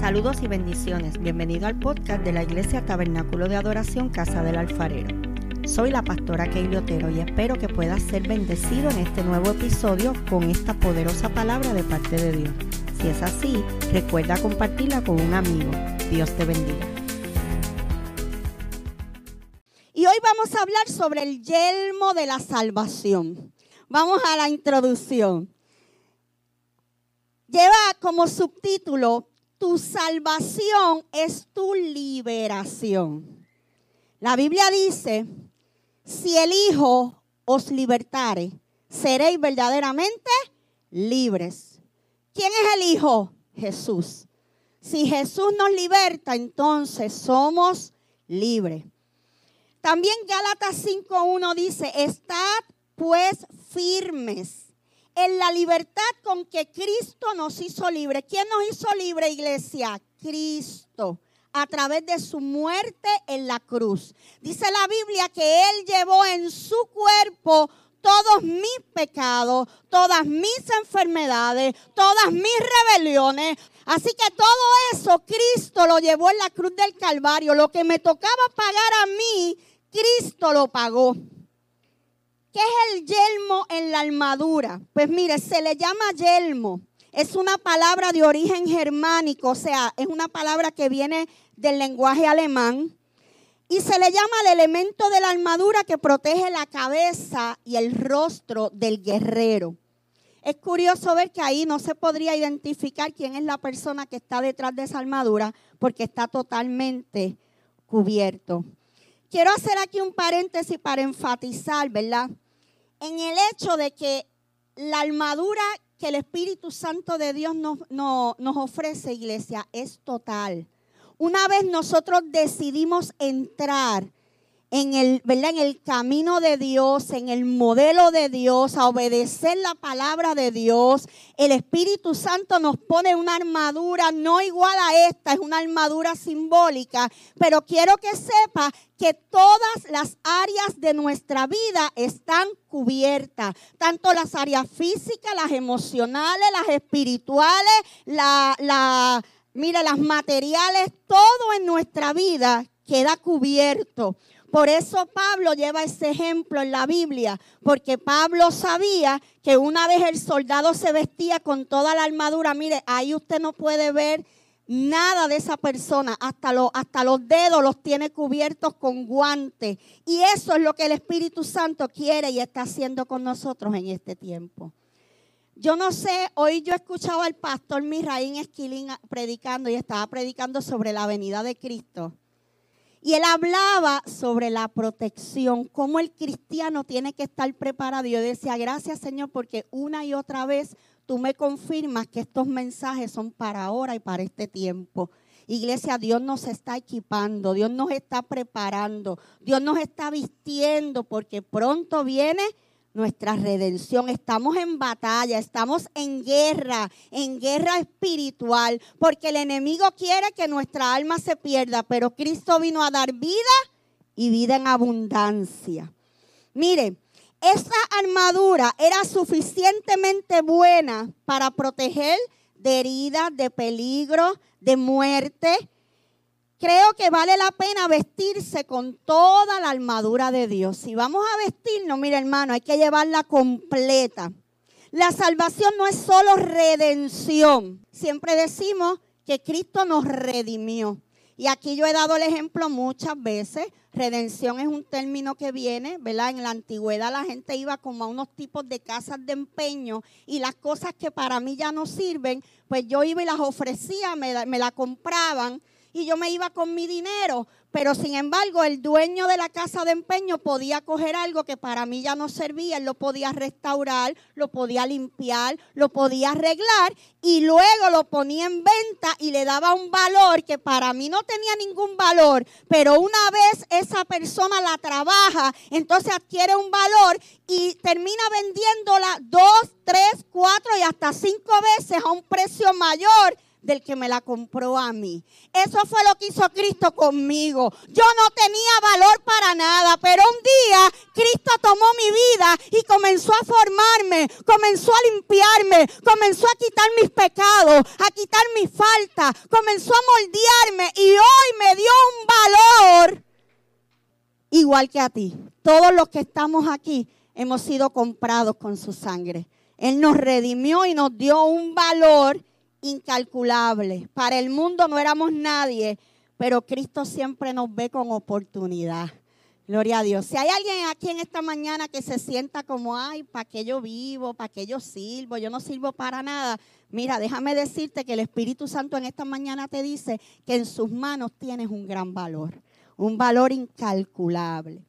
Saludos y bendiciones. Bienvenido al podcast de la Iglesia Tabernáculo de Adoración Casa del Alfarero. Soy la pastora Keili Otero y espero que puedas ser bendecido en este nuevo episodio con esta poderosa palabra de parte de Dios. Si es así, recuerda compartirla con un amigo. Dios te bendiga. Y hoy vamos a hablar sobre el yelmo de la salvación. Vamos a la introducción. Lleva como subtítulo, tu salvación es tu liberación. La Biblia dice, si el Hijo os libertare, seréis verdaderamente libres. ¿Quién es el Hijo? Jesús. Si Jesús nos liberta, entonces somos libres. También Gálatas 5.1 dice, estad pues firmes en la libertad con que Cristo nos hizo libre. ¿Quién nos hizo libre, iglesia? Cristo a través de su muerte en la cruz. Dice la Biblia que Él llevó en su cuerpo todos mis pecados, todas mis enfermedades, todas mis rebeliones. Así que todo eso Cristo lo llevó en la cruz del Calvario. Lo que me tocaba pagar a mí, Cristo lo pagó. ¿Qué es el yelmo en la armadura? Pues mire, se le llama yelmo. Es una palabra de origen germánico, o sea, es una palabra que viene del lenguaje alemán. Y se le llama el elemento de la armadura que protege la cabeza y el rostro del guerrero. Es curioso ver que ahí no se podría identificar quién es la persona que está detrás de esa armadura porque está totalmente cubierto. Quiero hacer aquí un paréntesis para enfatizar, ¿verdad? En el hecho de que la armadura que el Espíritu Santo de Dios nos, nos ofrece, iglesia, es total. Una vez nosotros decidimos entrar en el, ¿verdad? en el camino de Dios, en el modelo de Dios, a obedecer la palabra de Dios. El Espíritu Santo nos pone una armadura no igual a esta, es una armadura simbólica, pero quiero que sepa que todas las áreas de nuestra vida están cubiertas, tanto las áreas físicas, las emocionales, las espirituales, la, la, mira, las materiales, todo en nuestra vida queda cubierto. Por eso Pablo lleva ese ejemplo en la Biblia, porque Pablo sabía que una vez el soldado se vestía con toda la armadura, mire, ahí usted no puede ver nada de esa persona, hasta, hasta los dedos los tiene cubiertos con guantes. Y eso es lo que el Espíritu Santo quiere y está haciendo con nosotros en este tiempo. Yo no sé, hoy yo escuchaba al pastor Misraín Esquilín predicando y estaba predicando sobre la venida de Cristo. Y él hablaba sobre la protección, cómo el cristiano tiene que estar preparado. Yo decía, gracias Señor, porque una y otra vez tú me confirmas que estos mensajes son para ahora y para este tiempo. Iglesia, Dios nos está equipando, Dios nos está preparando, Dios nos está vistiendo porque pronto viene nuestra redención. Estamos en batalla, estamos en guerra, en guerra espiritual, porque el enemigo quiere que nuestra alma se pierda, pero Cristo vino a dar vida y vida en abundancia. Mire, esa armadura era suficientemente buena para proteger de heridas, de peligro, de muerte, creo que vale la pena vestirse con toda la armadura de Dios. Si vamos a vestirnos, mira hermano, hay que llevarla completa. La salvación no es solo redención. Siempre decimos que Cristo nos redimió. Y aquí yo he dado el ejemplo muchas veces. Redención es un término que viene, ¿verdad? En la antigüedad la gente iba como a unos tipos de casas de empeño y las cosas que para mí ya no sirven, pues yo iba y las ofrecía, me, me la compraban y yo me iba con mi dinero. Pero sin embargo, el dueño de la casa de empeño podía coger algo que para mí ya no servía, él lo podía restaurar, lo podía limpiar, lo podía arreglar y luego lo ponía en venta y le daba un valor que para mí no tenía ningún valor. Pero una vez esa persona la trabaja, entonces adquiere un valor y termina vendiéndola dos, tres, cuatro y hasta cinco veces a un precio mayor del que me la compró a mí. Eso fue lo que hizo Cristo conmigo. Yo no tenía valor para nada, pero un día Cristo tomó mi vida y comenzó a formarme, comenzó a limpiarme, comenzó a quitar mis pecados, a quitar mis faltas, comenzó a moldearme y hoy me dio un valor igual que a ti. Todos los que estamos aquí hemos sido comprados con su sangre. Él nos redimió y nos dio un valor incalculable. Para el mundo no éramos nadie, pero Cristo siempre nos ve con oportunidad. Gloria a Dios. Si hay alguien aquí en esta mañana que se sienta como, ay, ¿para qué yo vivo? ¿Para qué yo sirvo? Yo no sirvo para nada. Mira, déjame decirte que el Espíritu Santo en esta mañana te dice que en sus manos tienes un gran valor, un valor incalculable.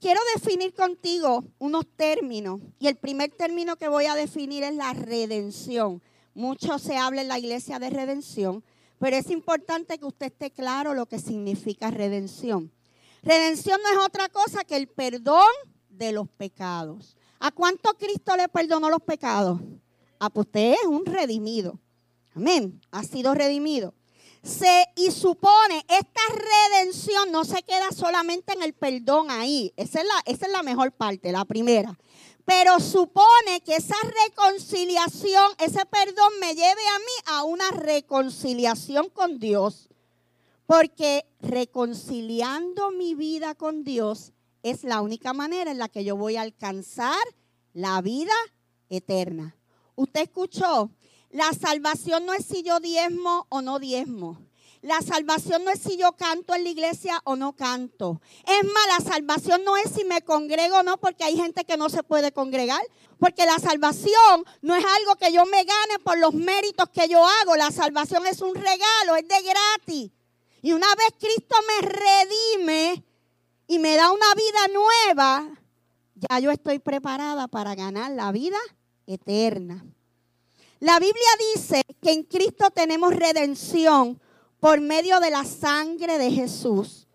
Quiero definir contigo unos términos y el primer término que voy a definir es la redención. Mucho se habla en la iglesia de redención, pero es importante que usted esté claro lo que significa redención. Redención no es otra cosa que el perdón de los pecados. ¿A cuánto Cristo le perdonó los pecados? A pues usted es un redimido. Amén. Ha sido redimido se y supone esta redención no se queda solamente en el perdón ahí. Esa es la, esa es la mejor parte, la primera. Pero supone que esa reconciliación, ese perdón me lleve a mí a una reconciliación con Dios. Porque reconciliando mi vida con Dios es la única manera en la que yo voy a alcanzar la vida eterna. Usted escuchó la salvación no es si yo diezmo o no diezmo. La salvación no es si yo canto en la iglesia o no canto. Es más, la salvación no es si me congrego o no, porque hay gente que no se puede congregar. Porque la salvación no es algo que yo me gane por los méritos que yo hago. La salvación es un regalo, es de gratis. Y una vez Cristo me redime y me da una vida nueva, ya yo estoy preparada para ganar la vida eterna. La Biblia dice que en Cristo tenemos redención por medio de la sangre de Jesús.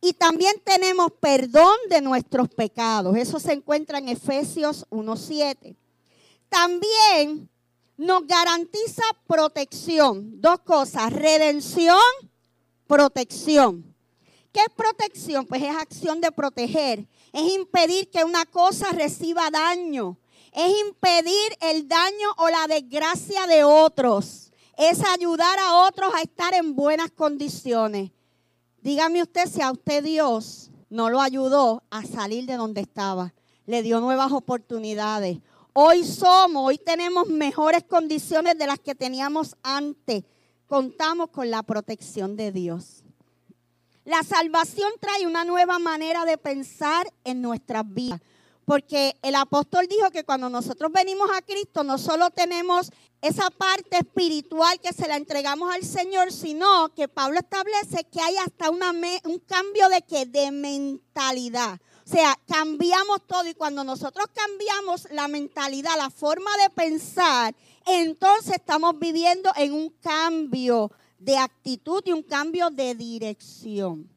Y también tenemos perdón de nuestros pecados. Eso se encuentra en Efesios 1.7. También nos garantiza protección. Dos cosas, redención, protección. ¿Qué es protección? Pues es acción de proteger. Es impedir que una cosa reciba daño es impedir el daño o la desgracia de otros. Es ayudar a otros a estar en buenas condiciones. Dígame usted si a usted Dios no lo ayudó a salir de donde estaba. Le dio nuevas oportunidades. Hoy somos, hoy tenemos mejores condiciones de las que teníamos antes. Contamos con la protección de Dios. La salvación trae una nueva manera de pensar en nuestras vidas. Porque el apóstol dijo que cuando nosotros venimos a Cristo no solo tenemos esa parte espiritual que se la entregamos al Señor, sino que Pablo establece que hay hasta un cambio de que de mentalidad. O sea, cambiamos todo y cuando nosotros cambiamos la mentalidad, la forma de pensar, entonces estamos viviendo en un cambio de actitud y un cambio de dirección.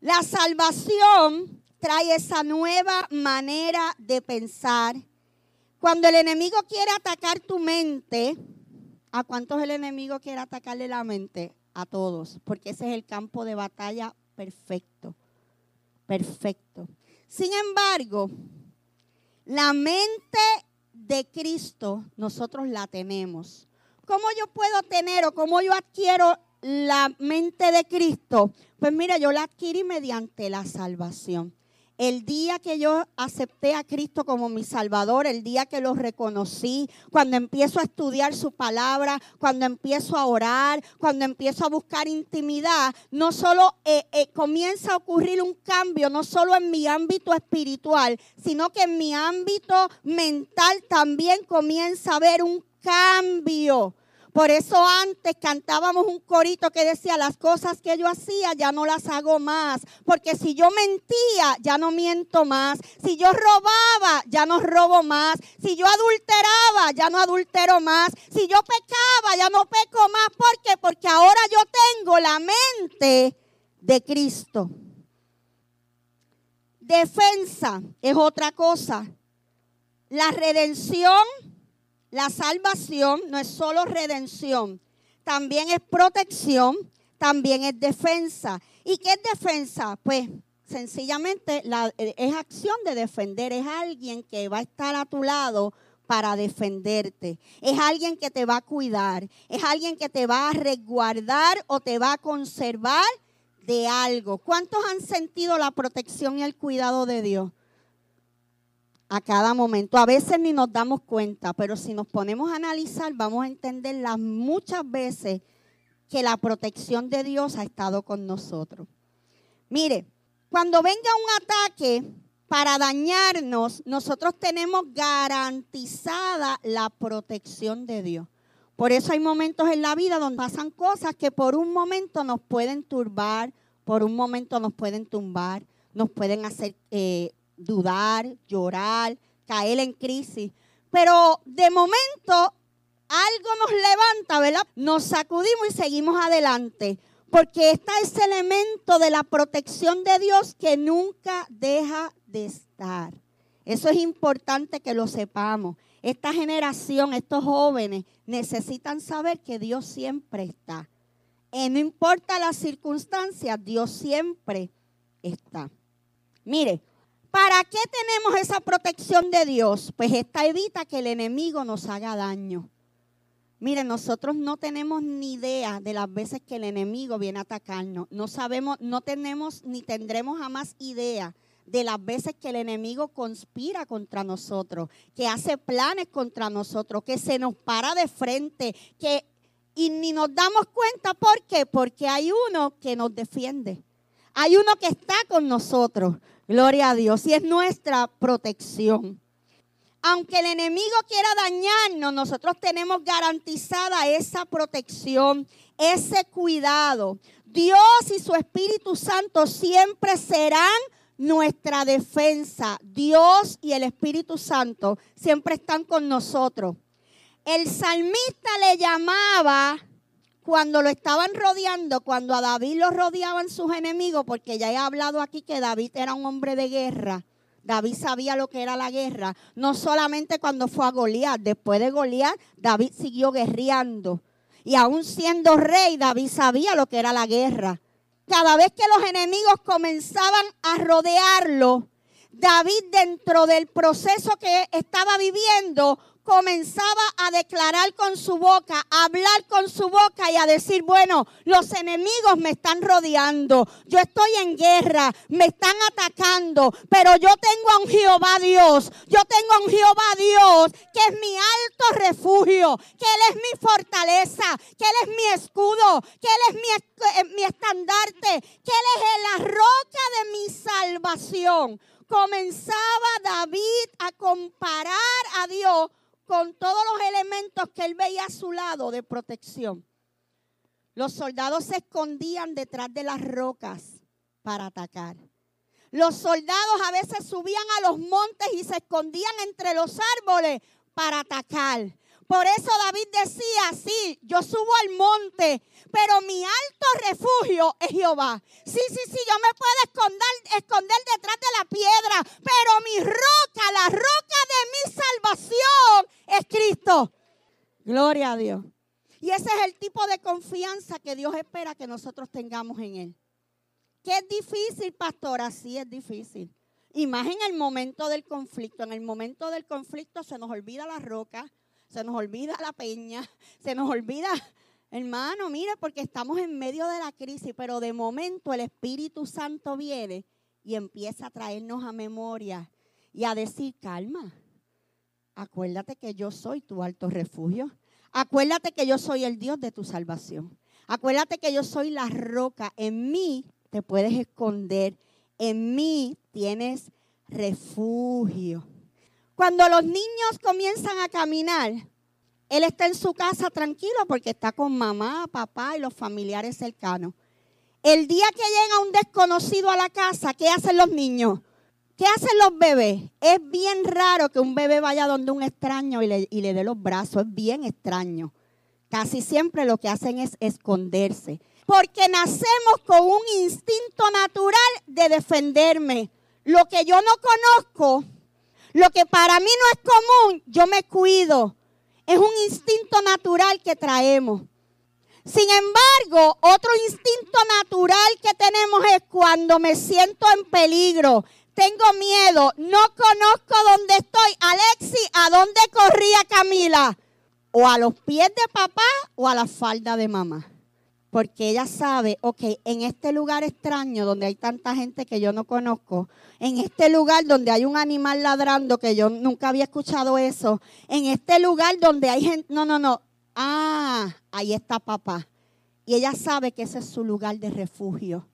La salvación trae esa nueva manera de pensar. Cuando el enemigo quiere atacar tu mente, ¿a cuántos el enemigo quiere atacarle la mente? A todos, porque ese es el campo de batalla perfecto. Perfecto. Sin embargo, la mente de Cristo nosotros la tenemos. ¿Cómo yo puedo tener o cómo yo adquiero la mente de Cristo? Pues mira, yo la adquirí mediante la salvación. El día que yo acepté a Cristo como mi Salvador, el día que lo reconocí, cuando empiezo a estudiar su palabra, cuando empiezo a orar, cuando empiezo a buscar intimidad, no solo eh, eh, comienza a ocurrir un cambio, no solo en mi ámbito espiritual, sino que en mi ámbito mental también comienza a haber un cambio. Por eso antes cantábamos un corito que decía, las cosas que yo hacía ya no las hago más. Porque si yo mentía, ya no miento más. Si yo robaba, ya no robo más. Si yo adulteraba, ya no adultero más. Si yo pecaba, ya no peco más. ¿Por qué? Porque ahora yo tengo la mente de Cristo. Defensa es otra cosa. La redención la salvación no es solo redención. también es protección, también es defensa. ¿Y qué es defensa? Pues sencillamente la, eh, es acción de defender, es alguien que va a estar a tu lado para defenderte. Es alguien que te va a cuidar, es alguien que te va a resguardar o te va a conservar de algo. ¿Cuántos han sentido la protección y el cuidado de Dios? A cada momento. A veces ni nos damos cuenta, pero si nos ponemos a analizar, vamos a entender las muchas veces que la protección de Dios ha estado con nosotros. Mire, cuando venga un ataque para dañarnos, nosotros tenemos garantizada la protección de Dios. Por eso hay momentos en la vida donde pasan cosas que por un momento nos pueden turbar, por un momento nos pueden tumbar, nos pueden hacer eh, dudar, llorar, caer en crisis. Pero de momento algo nos levanta, ¿verdad? Nos sacudimos y seguimos adelante. Porque está ese elemento de la protección de Dios que nunca deja de estar. Eso es importante que lo sepamos. Esta generación, estos jóvenes, necesitan saber que Dios siempre está. Y no importa las circunstancias, Dios siempre está. Mire, ¿para qué tenemos esa protección de Dios? Pues esta evita que el enemigo nos haga daño. Mire, nosotros no tenemos ni idea de las veces que el enemigo viene a atacarnos. No sabemos, no tenemos ni tendremos jamás idea de las veces que el enemigo conspira contra nosotros, que hace planes contra nosotros, que se nos para de frente, que y ni nos damos cuenta por qué, porque hay uno que nos defiende. Hay uno que está con nosotros. Gloria a Dios y es nuestra protección. Aunque el enemigo quiera dañarnos, nosotros tenemos garantizada esa protección, ese cuidado. Dios y su Espíritu Santo siempre serán nuestra defensa. Dios y el Espíritu Santo siempre están con nosotros. El salmista le llamaba cuando lo estaban rodeando, cuando a David lo rodeaban sus enemigos, porque ya he hablado aquí que David era un hombre de guerra. David sabía lo que era la guerra, no solamente cuando fue a Goliat, después de Goliat, David siguió guerreando. Y aún siendo rey, David sabía lo que era la guerra cada vez que los enemigos comenzaban a rodearlo, David dentro del proceso que estaba viviendo comenzaba a declarar con su boca, a hablar con su boca y a decir, bueno, los enemigos me están rodeando, yo estoy en guerra, me están atacando, pero yo tengo a un Jehová Dios, yo tengo a un Jehová Dios que es mi alto refugio, que Él es mi fortaleza, que Él es mi escudo, que Él es mi, eh, mi estandarte, que Él es la roca de mi salvación. Comenzaba David a comparar a Dios con todos los elementos que él veía a su lado de protección. Los soldados se escondían detrás de las rocas para atacar. Los soldados a veces subían a los montes y se escondían entre los árboles para atacar. Por eso David decía, sí, yo subo al monte, pero mi alto refugio es Jehová. Sí, sí, sí, yo me puedo esconder, esconder detrás de la piedra, pero mi roca, la roca de mi salvación es Cristo. Gloria a Dios. Y ese es el tipo de confianza que Dios espera que nosotros tengamos en Él. ¿Qué es difícil, pastora? Sí es difícil. Y más en el momento del conflicto. En el momento del conflicto se nos olvida la roca, se nos olvida la peña, se nos olvida, hermano, mire, porque estamos en medio de la crisis, pero de momento el Espíritu Santo viene y empieza a traernos a memoria y a decir, calma, acuérdate que yo soy tu alto refugio, acuérdate que yo soy el Dios de tu salvación, acuérdate que yo soy la roca, en mí te puedes esconder, en mí tienes refugio. Cuando los niños comienzan a caminar, él está en su casa tranquilo porque está con mamá, papá y los familiares cercanos. El día que llega un desconocido a la casa, ¿qué hacen los niños? ¿Qué hacen los bebés? Es bien raro que un bebé vaya donde un extraño y le, y le dé los brazos. Es bien extraño. Casi siempre lo que hacen es esconderse. Porque nacemos con un instinto natural de defenderme. Lo que yo no conozco, lo que para mí no es común, yo me cuido. Es un instinto natural que traemos. Sin embargo, otro instinto natural que tenemos es cuando me siento en peligro, tengo miedo, no conozco dónde estoy. Alexi, ¿a dónde corría Camila? O a los pies de papá o a la falda de mamá. Porque ella sabe, ok, en este lugar extraño donde hay tanta gente que yo no conozco, en este lugar donde hay un animal ladrando que yo nunca había escuchado eso, en este lugar donde hay gente, no, no, no, ah, ahí está papá. Y ella sabe que ese es su lugar de refugio.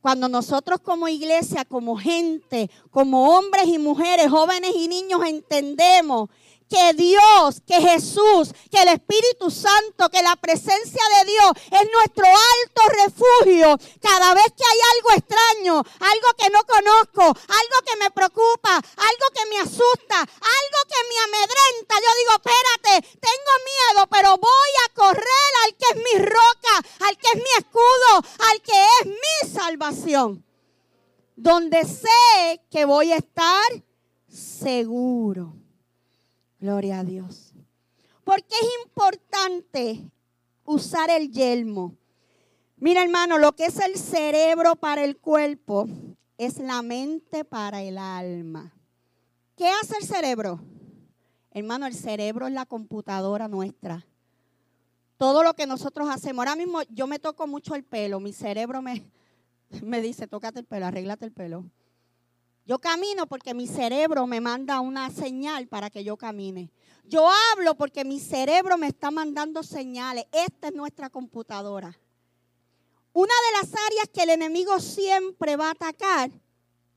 Cuando nosotros como iglesia, como gente, como hombres y mujeres, jóvenes y niños entendemos que Dios, que Jesús, que el Espíritu Santo, que la presencia de Dios es nuestro alto refugio. Cada vez que hay algo extraño, algo que no conozco, algo que me preocupa, algo que me asusta, algo que me amedrenta, yo digo, espérate, tengo miedo, pero voy a correr al que es mi roca, al que es mi escudo, al que es mi salvación. Donde sé que voy a estar seguro. Gloria a Dios. Porque es importante usar el yelmo. Mira hermano, lo que es el cerebro para el cuerpo es la mente para el alma. ¿Qué hace el cerebro? Hermano, el cerebro es la computadora nuestra. Todo lo que nosotros hacemos. Ahora mismo yo me toco mucho el pelo. Mi cerebro me, me dice, tócate el pelo, arréglate el pelo. Yo camino porque mi cerebro me manda una señal para que yo camine. Yo hablo porque mi cerebro me está mandando señales. Esta es nuestra computadora. Una de las áreas que el enemigo siempre va a atacar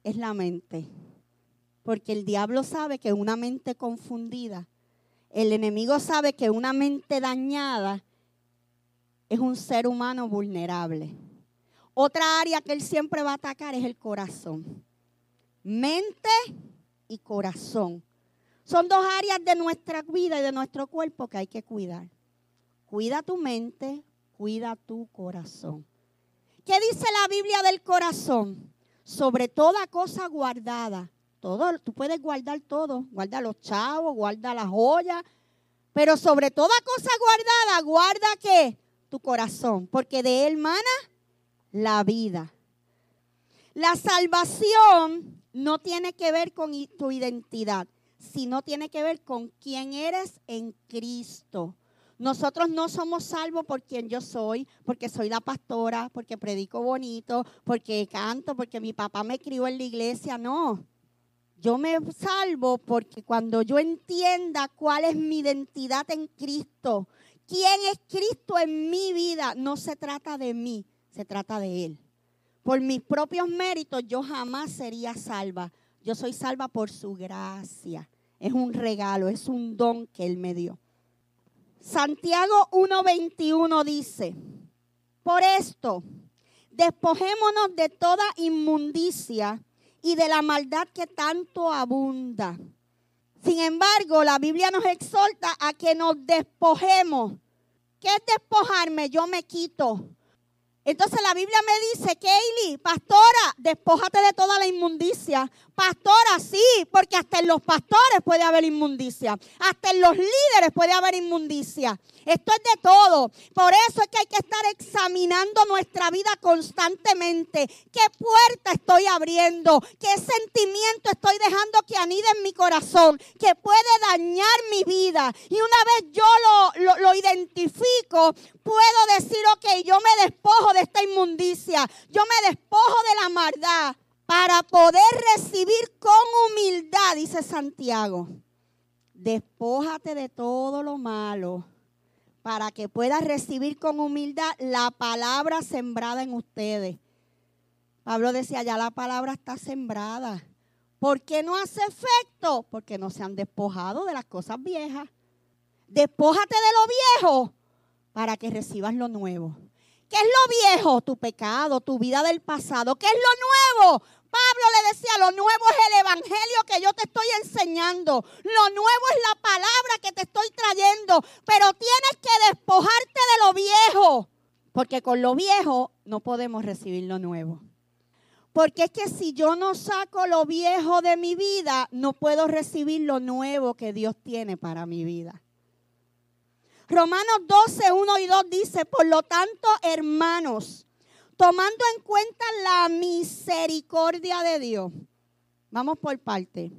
es la mente. Porque el diablo sabe que una mente confundida, el enemigo sabe que una mente dañada es un ser humano vulnerable. Otra área que él siempre va a atacar es el corazón mente y corazón. Son dos áreas de nuestra vida y de nuestro cuerpo que hay que cuidar. Cuida tu mente, cuida tu corazón. ¿Qué dice la Biblia del corazón? Sobre toda cosa guardada. Todo, tú puedes guardar todo. Guarda los chavos, guarda las joyas. Pero sobre toda cosa guardada, guarda qué? Tu corazón. Porque de él mana la vida. La salvación no tiene que ver con tu identidad, sino tiene que ver con quién eres en Cristo. Nosotros no somos salvos por quien yo soy, porque soy la pastora, porque predico bonito, porque canto, porque mi papá me crió en la iglesia. No, yo me salvo porque cuando yo entienda cuál es mi identidad en Cristo, quién es Cristo en mi vida, no se trata de mí, se trata de Él por mis propios méritos yo jamás sería salva. Yo soy salva por su gracia. Es un regalo, es un don que Él me dio. Santiago 1.21 dice, por esto, despojémonos de toda inmundicia y de la maldad que tanto abunda. Sin embargo, la Biblia nos exhorta a que nos despojemos. ¿Qué es despojarme? Yo me quito. Entonces la Biblia me dice, Kaylee, pastora, despójate de toda la inmundicia. Pastora, sí, porque hasta en los pastores puede haber inmundicia. Hasta en los líderes puede haber inmundicia. Esto es de todo. Por eso es que hay que estar examinando nuestra vida constantemente. ¿Qué puerta estoy abriendo? ¿Qué sentimiento estoy dejando que anide en mi corazón? Que puede dañar mi vida. Y una vez yo lo, lo identifico, puedo decir, ok, yo me despojo de esta inmundicia. Yo me despojo de la maldad para poder recibir con humildad, dice Santiago. Despójate de todo lo malo para que puedas recibir con humildad la palabra sembrada en ustedes. Pablo decía, ya la palabra está sembrada. ¿Por qué no hace efecto? Porque no se han despojado de las cosas viejas. Despójate de lo viejo para que recibas lo nuevo. ¿Qué es lo viejo? Tu pecado, tu vida del pasado. ¿Qué es lo nuevo? Pablo le decía, lo nuevo es el evangelio que yo te estoy enseñando. Lo nuevo es la palabra que te estoy trayendo. Pero tienes que despojarte de lo viejo. Porque con lo viejo no podemos recibir lo nuevo. Porque es que si yo no saco lo viejo de mi vida, no puedo recibir lo nuevo que Dios tiene para mi vida. Romanos 12, 1 y 2 dice, por lo tanto, hermanos, tomando en cuenta la misericordia de Dios. Vamos por parte,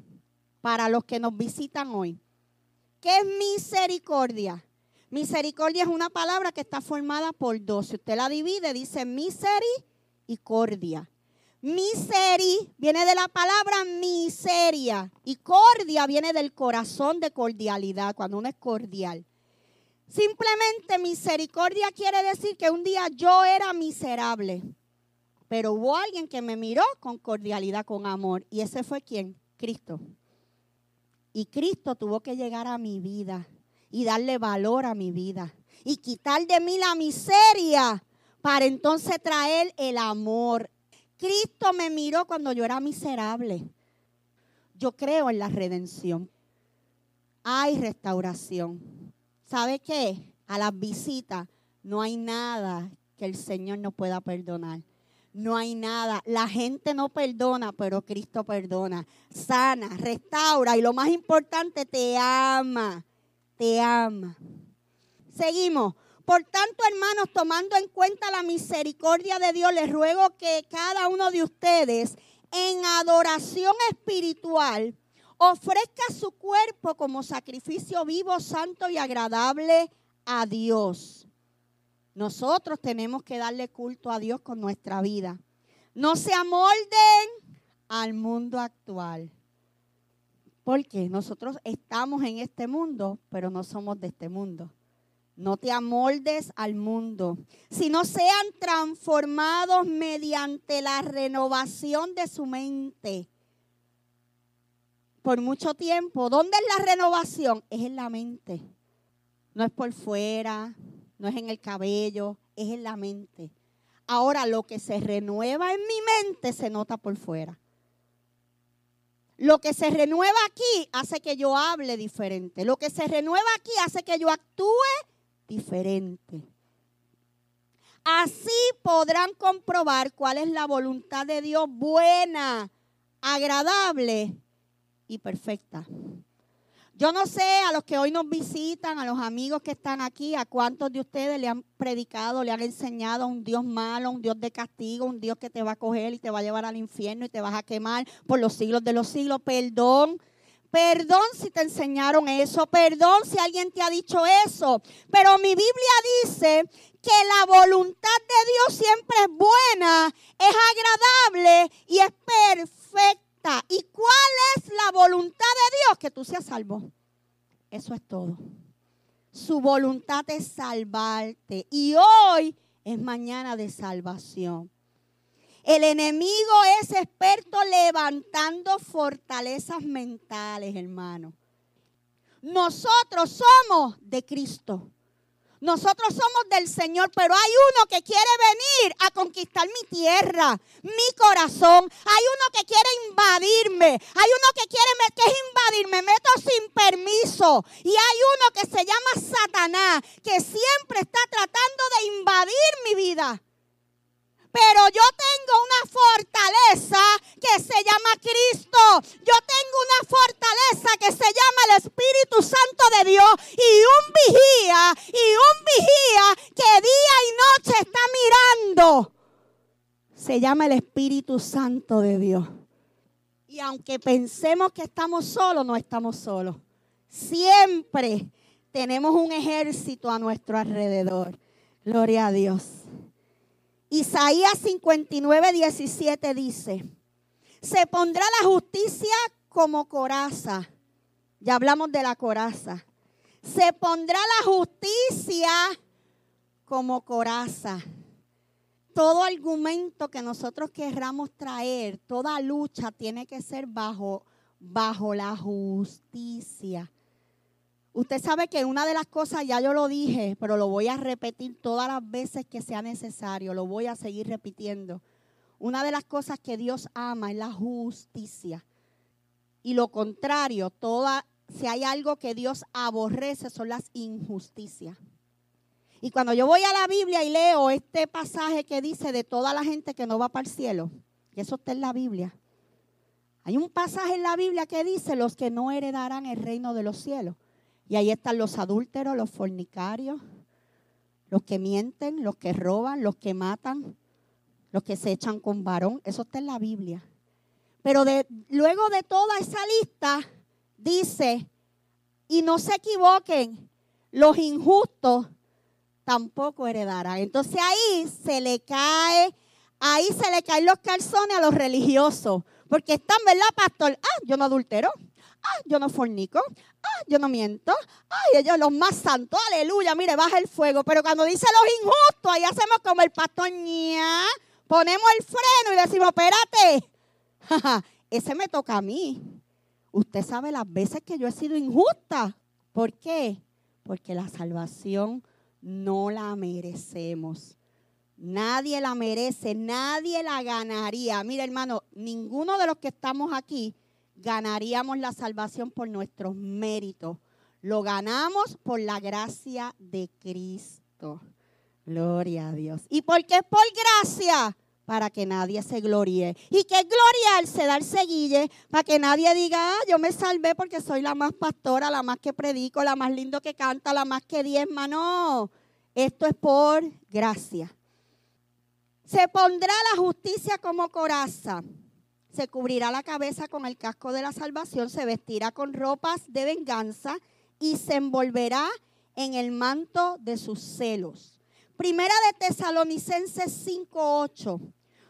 para los que nos visitan hoy. ¿Qué es misericordia? Misericordia es una palabra que está formada por dos. Si usted la divide, dice misericordia. Miseri viene de la palabra miseria y cordia viene del corazón de cordialidad, cuando uno es cordial. Simplemente misericordia quiere decir que un día yo era miserable, pero hubo alguien que me miró con cordialidad, con amor. ¿Y ese fue quién? Cristo. Y Cristo tuvo que llegar a mi vida y darle valor a mi vida y quitar de mí la miseria para entonces traer el amor, Cristo me miró cuando yo era miserable. Yo creo en la redención. Hay restauración. ¿Sabe qué? A las visitas no hay nada que el Señor no pueda perdonar. No hay nada. La gente no perdona, pero Cristo perdona. Sana, restaura y lo más importante, te ama. Te ama. Seguimos. Por tanto, hermanos, tomando en cuenta la misericordia de Dios, les ruego que cada uno de ustedes en adoración espiritual ofrezca su cuerpo como sacrificio vivo, santo y agradable a Dios. Nosotros tenemos que darle culto a Dios con nuestra vida. No se amolden al mundo actual. Porque nosotros estamos en este mundo, pero no somos de este mundo. No te amoldes al mundo, sino sean transformados mediante la renovación de su mente. Por mucho tiempo, ¿dónde es la renovación? Es en la mente. No es por fuera, no es en el cabello, es en la mente. Ahora lo que se renueva en mi mente se nota por fuera. Lo que se renueva aquí hace que yo hable diferente. Lo que se renueva aquí hace que yo actúe diferente. Así podrán comprobar cuál es la voluntad de Dios buena, agradable y perfecta. Yo no sé a los que hoy nos visitan, a los amigos que están aquí, a cuántos de ustedes le han predicado, le han enseñado a un Dios malo, un Dios de castigo, un Dios que te va a coger y te va a llevar al infierno y te vas a quemar por los siglos de los siglos. Perdón, Perdón si te enseñaron eso, perdón si alguien te ha dicho eso, pero mi Biblia dice que la voluntad de Dios siempre es buena, es agradable y es perfecta. ¿Y cuál es la voluntad de Dios? Que tú seas salvo. Eso es todo. Su voluntad es salvarte y hoy es mañana de salvación. El enemigo es experto levantando fortalezas mentales, hermano. Nosotros somos de Cristo. Nosotros somos del Señor, pero hay uno que quiere venir a conquistar mi tierra, mi corazón. Hay uno que quiere invadirme. Hay uno que quiere que es invadirme, meto sin permiso. Y hay uno que se llama Satanás, que siempre está tratando de invadir mi vida. Pero yo tengo una fortaleza que se llama Cristo. Yo tengo una fortaleza que se llama el Espíritu Santo de Dios. Y un vigía, y un vigía que día y noche está mirando. Se llama el Espíritu Santo de Dios. Y aunque pensemos que estamos solos, no estamos solos. Siempre tenemos un ejército a nuestro alrededor. Gloria a Dios. Isaías 59, 17 dice, se pondrá la justicia como coraza. Ya hablamos de la coraza. Se pondrá la justicia como coraza. Todo argumento que nosotros querramos traer, toda lucha tiene que ser bajo, bajo la justicia. Usted sabe que una de las cosas, ya yo lo dije, pero lo voy a repetir todas las veces que sea necesario, lo voy a seguir repitiendo. Una de las cosas que Dios ama es la justicia. Y lo contrario, toda, si hay algo que Dios aborrece son las injusticias. Y cuando yo voy a la Biblia y leo este pasaje que dice de toda la gente que no va para el cielo, y eso está en la Biblia. Hay un pasaje en la Biblia que dice los que no heredarán el reino de los cielos. Y ahí están los adúlteros, los fornicarios, los que mienten, los que roban, los que matan, los que se echan con varón. Eso está en la Biblia. Pero luego de toda esa lista, dice, y no se equivoquen, los injustos tampoco heredarán. Entonces ahí se le cae, ahí se le caen los calzones a los religiosos. Porque están, ¿verdad, pastor? Ah, yo no adultero. Ah, yo no fornico. Ah, yo no miento. Ay, ellos los más santos. Aleluya. Mire, baja el fuego. Pero cuando dice los injustos, ahí hacemos como el pastor. ña, ponemos el freno y decimos, espérate. Ese me toca a mí. Usted sabe las veces que yo he sido injusta. ¿Por qué? Porque la salvación no la merecemos. Nadie la merece, nadie la ganaría. Mira, hermano, ninguno de los que estamos aquí ganaríamos la salvación por nuestros méritos. Lo ganamos por la gracia de Cristo. Gloria a Dios. ¿Y por qué es por gracia? Para que nadie se gloríe. ¿Y qué es gloriarse? Darse guille. Para que nadie diga, ah, yo me salvé porque soy la más pastora, la más que predico, la más lindo que canta, la más que diezma. No, esto es por gracia. Se pondrá la justicia como coraza. Se cubrirá la cabeza con el casco de la salvación. Se vestirá con ropas de venganza y se envolverá en el manto de sus celos. Primera de Tesalonicenses 5:8.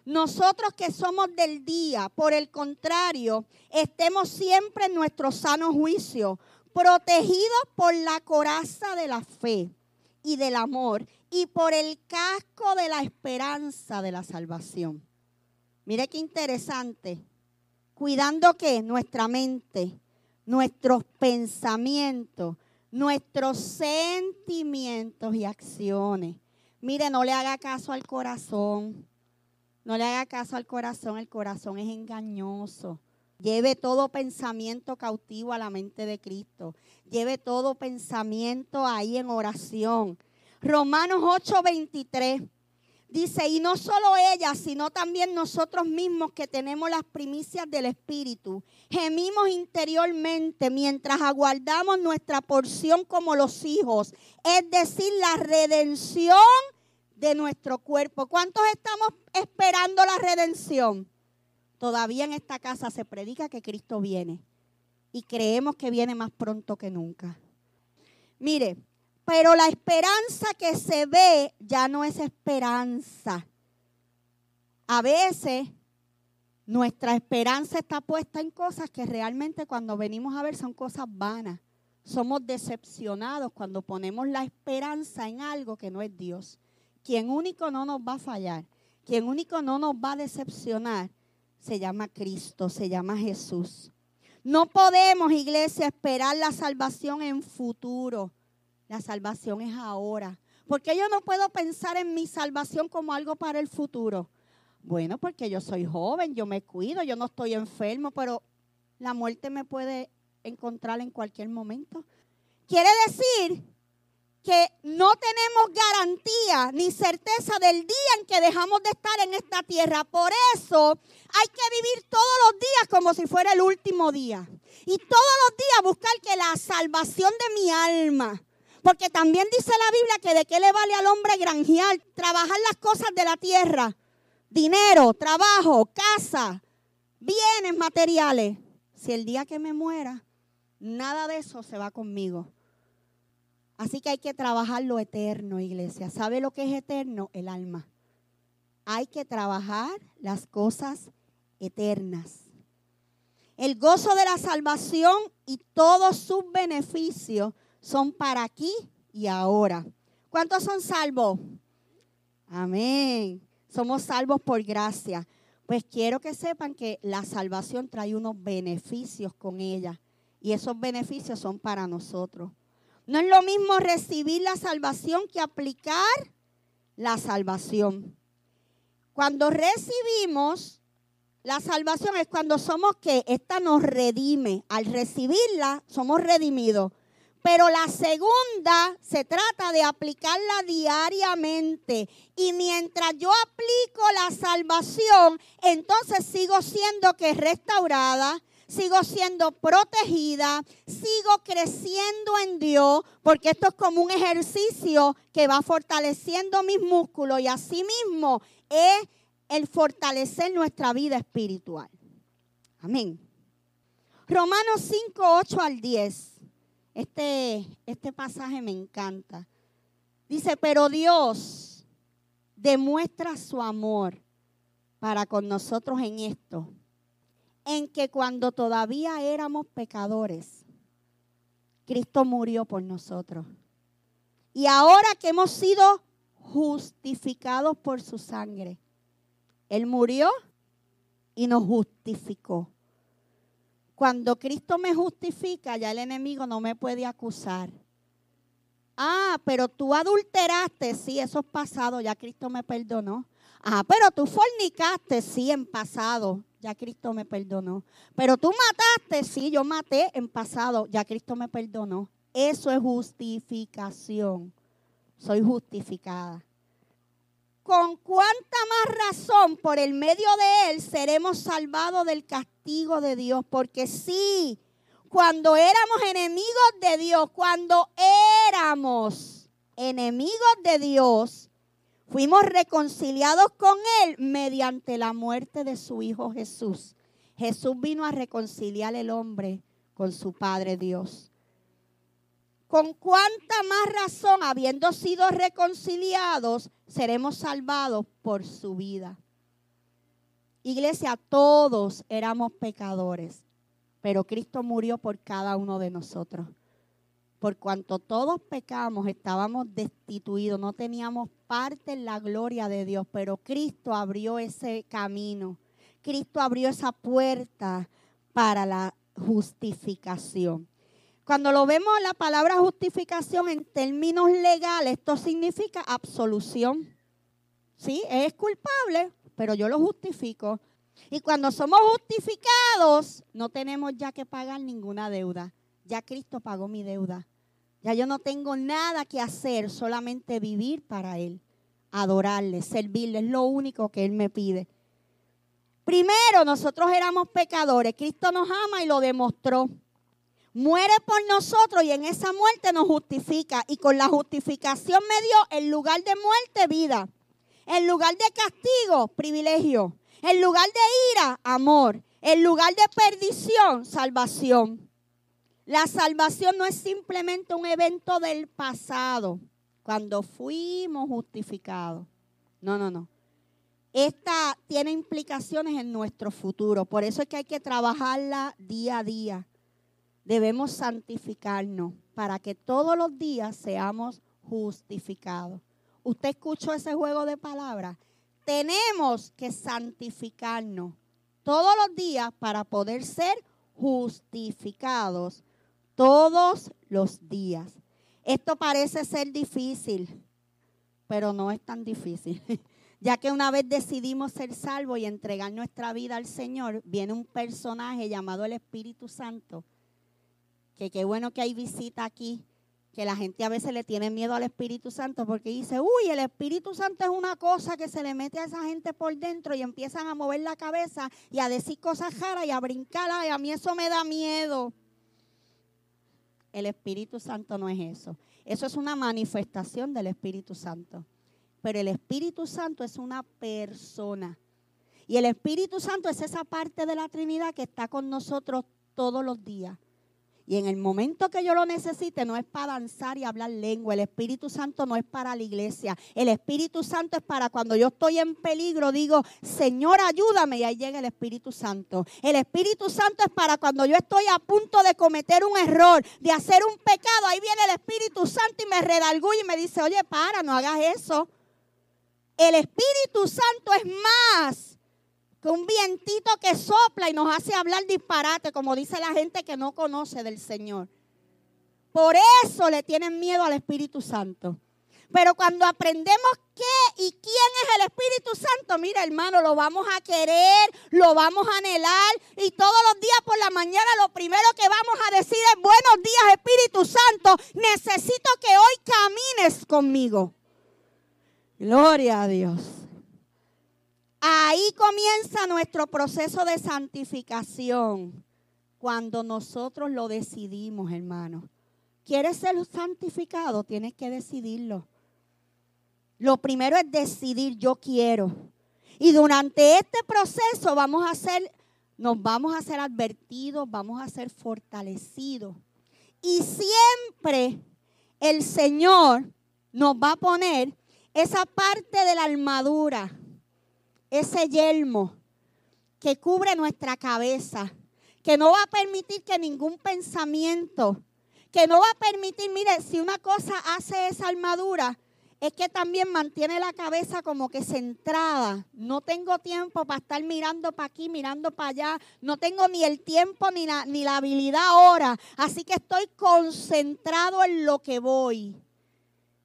Nosotros que somos del día, por el contrario, estemos siempre en nuestro sano juicio, protegidos por la coraza de la fe y del amor y por el casco de la esperanza de la salvación. Mire qué interesante. Cuidando que nuestra mente, nuestros pensamientos, nuestros sentimientos y acciones. Mire, no le haga caso al corazón. No le haga caso al corazón. El corazón es engañoso. Lleve todo pensamiento cautivo a la mente de Cristo. Lleve todo pensamiento ahí en oración. Romanos 8:23 dice, y no solo ella, sino también nosotros mismos que tenemos las primicias del Espíritu, gemimos interiormente mientras aguardamos nuestra porción como los hijos, es decir, la redención de nuestro cuerpo. ¿Cuántos estamos esperando la redención? Todavía en esta casa se predica que Cristo viene y creemos que viene más pronto que nunca. Mire, pero la esperanza que se ve ya no es esperanza. A veces nuestra esperanza está puesta en cosas que realmente cuando venimos a ver son cosas vanas. Somos decepcionados cuando ponemos la esperanza en algo que no es Dios. Quien único no nos va a fallar, quien único no nos va a decepcionar, se llama Cristo, se llama Jesús. No podemos, iglesia, esperar la salvación en futuro. La salvación es ahora. Porque yo no puedo pensar en mi salvación como algo para el futuro. Bueno, porque yo soy joven, yo me cuido, yo no estoy enfermo, pero la muerte me puede encontrar en cualquier momento. Quiere decir que no tenemos garantía ni certeza del día en que dejamos de estar en esta tierra. Por eso hay que vivir todos los días como si fuera el último día. Y todos los días buscar que la salvación de mi alma. Porque también dice la Biblia que de qué le vale al hombre granjear, trabajar las cosas de la tierra. Dinero, trabajo, casa, bienes materiales. Si el día que me muera, nada de eso se va conmigo. Así que hay que trabajar lo eterno, iglesia. ¿Sabe lo que es eterno? El alma. Hay que trabajar las cosas eternas. El gozo de la salvación y todos sus beneficios son para aquí y ahora. ¿Cuántos son salvos? Amén. Somos salvos por gracia. Pues quiero que sepan que la salvación trae unos beneficios con ella. Y esos beneficios son para nosotros. No es lo mismo recibir la salvación que aplicar la salvación. Cuando recibimos la salvación es cuando somos que esta nos redime. Al recibirla somos redimidos. Pero la segunda se trata de aplicarla diariamente. Y mientras yo aplico la salvación, entonces sigo siendo que restaurada, sigo siendo protegida, sigo creciendo en Dios, porque esto es como un ejercicio que va fortaleciendo mis músculos y asimismo es el fortalecer nuestra vida espiritual. Amén. Romanos 5, 8 al 10. Este, este pasaje me encanta. Dice, pero Dios demuestra su amor para con nosotros en esto, en que cuando todavía éramos pecadores, Cristo murió por nosotros. Y ahora que hemos sido justificados por su sangre, Él murió y nos justificó. Cuando Cristo me justifica, ya el enemigo no me puede acusar. Ah, pero tú adulteraste, sí, eso es pasado, ya Cristo me perdonó. Ah, pero tú fornicaste, sí, en pasado, ya Cristo me perdonó. Pero tú mataste, sí, yo maté en pasado, ya Cristo me perdonó. Eso es justificación. Soy justificada. Con cuánta más razón por el medio de Él seremos salvados del castigo de Dios. Porque sí, cuando éramos enemigos de Dios, cuando éramos enemigos de Dios, fuimos reconciliados con Él mediante la muerte de su Hijo Jesús. Jesús vino a reconciliar el hombre con su Padre Dios. Con cuánta más razón, habiendo sido reconciliados, seremos salvados por su vida. Iglesia, todos éramos pecadores pero Cristo murió por cada uno de nosotros. Por cuanto todos pecamos, estábamos destituidos, no teníamos parte en la gloria de Dios, pero Cristo abrió ese camino. Cristo abrió esa puerta para la justificación. Cuando lo vemos la palabra justificación en términos legales, esto significa absolución. Sí, es culpable, pero yo lo justifico. Y cuando somos justificados, no tenemos ya que pagar ninguna deuda. Ya Cristo pagó mi deuda. Ya yo no tengo nada que hacer, solamente vivir para Él, adorarle, servirle. Es lo único que Él me pide. Primero, nosotros éramos pecadores. Cristo nos ama y lo demostró. Muere por nosotros y en esa muerte nos justifica. Y con la justificación me dio en lugar de muerte vida. En lugar de castigo, privilegio. En lugar de ira, amor. En lugar de perdición, salvación. La salvación no es simplemente un evento del pasado, cuando fuimos justificados. No, no, no. Esta tiene implicaciones en nuestro futuro. Por eso es que hay que trabajarla día a día. Debemos santificarnos para que todos los días seamos justificados. ¿Usted escuchó ese juego de palabras? tenemos que santificarnos todos los días para poder ser justificados todos los días. Esto parece ser difícil, pero no es tan difícil. Ya que una vez decidimos ser salvos y entregar nuestra vida al Señor, viene un personaje llamado el Espíritu Santo, que qué bueno que hay visita aquí que la gente a veces le tiene miedo al Espíritu Santo porque dice, uy, el Espíritu Santo es una cosa que se le mete a esa gente por dentro y empiezan a mover la cabeza y a decir cosas raras y a brincar, y a mí eso me da miedo. El Espíritu Santo no es eso. Eso es una manifestación del Espíritu Santo. Pero el Espíritu Santo es una persona. Y el Espíritu Santo es esa parte de la Trinidad que está con nosotros todos los días. Y en el momento que yo lo necesite, no es para danzar y hablar lengua. El Espíritu Santo no es para la iglesia. El Espíritu Santo es para cuando yo estoy en peligro, digo, Señor, ayúdame. Y ahí llega el Espíritu Santo. El Espíritu Santo es para cuando yo estoy a punto de cometer un error, de hacer un pecado. Ahí viene el Espíritu Santo y me redarguye y me dice, oye, para, no hagas eso. El Espíritu Santo es más un vientito que sopla y nos hace hablar disparate, como dice la gente que no conoce del Señor. Por eso le tienen miedo al Espíritu Santo. Pero cuando aprendemos qué y quién es el Espíritu Santo, mira hermano, lo vamos a querer, lo vamos a anhelar y todos los días por la mañana lo primero que vamos a decir es buenos días Espíritu Santo, necesito que hoy camines conmigo. Gloria a Dios. Ahí comienza nuestro proceso de santificación. Cuando nosotros lo decidimos, hermano. ¿Quieres ser santificado? Tienes que decidirlo. Lo primero es decidir, yo quiero. Y durante este proceso vamos a ser, nos vamos a ser advertidos, vamos a ser fortalecidos. Y siempre el Señor nos va a poner esa parte de la armadura, ese yelmo que cubre nuestra cabeza, que no va a permitir que ningún pensamiento, que no va a permitir, mire, si una cosa hace esa armadura, es que también mantiene la cabeza como que centrada. No tengo tiempo para estar mirando para aquí, mirando para allá. No tengo ni el tiempo ni la, ni la habilidad ahora. Así que estoy concentrado en lo que voy.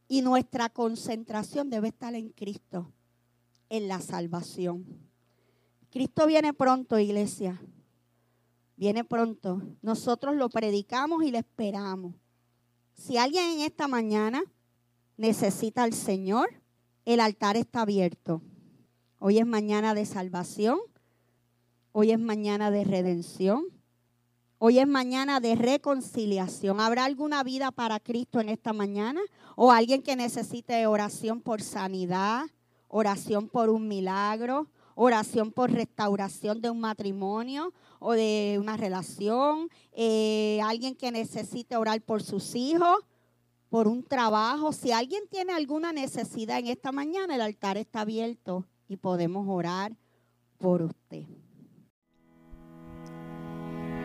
Y nuestra concentración debe estar en Cristo, en la salvación. Cristo viene pronto, iglesia. Viene pronto. Nosotros lo predicamos y le esperamos. Si alguien en esta mañana necesita al Señor, el altar está abierto. Hoy es mañana de salvación. Hoy es mañana de redención. Hoy es mañana de reconciliación. ¿Habrá alguna vida para Cristo en esta mañana? ¿O alguien que necesite oración por sanidad, oración por un milagro, oración por restauración de un matrimonio o de una relación? Eh, ¿Alguien que necesite orar por sus hijos? por un trabajo. Si alguien tiene alguna necesidad en esta mañana, el altar está abierto y podemos orar por usted.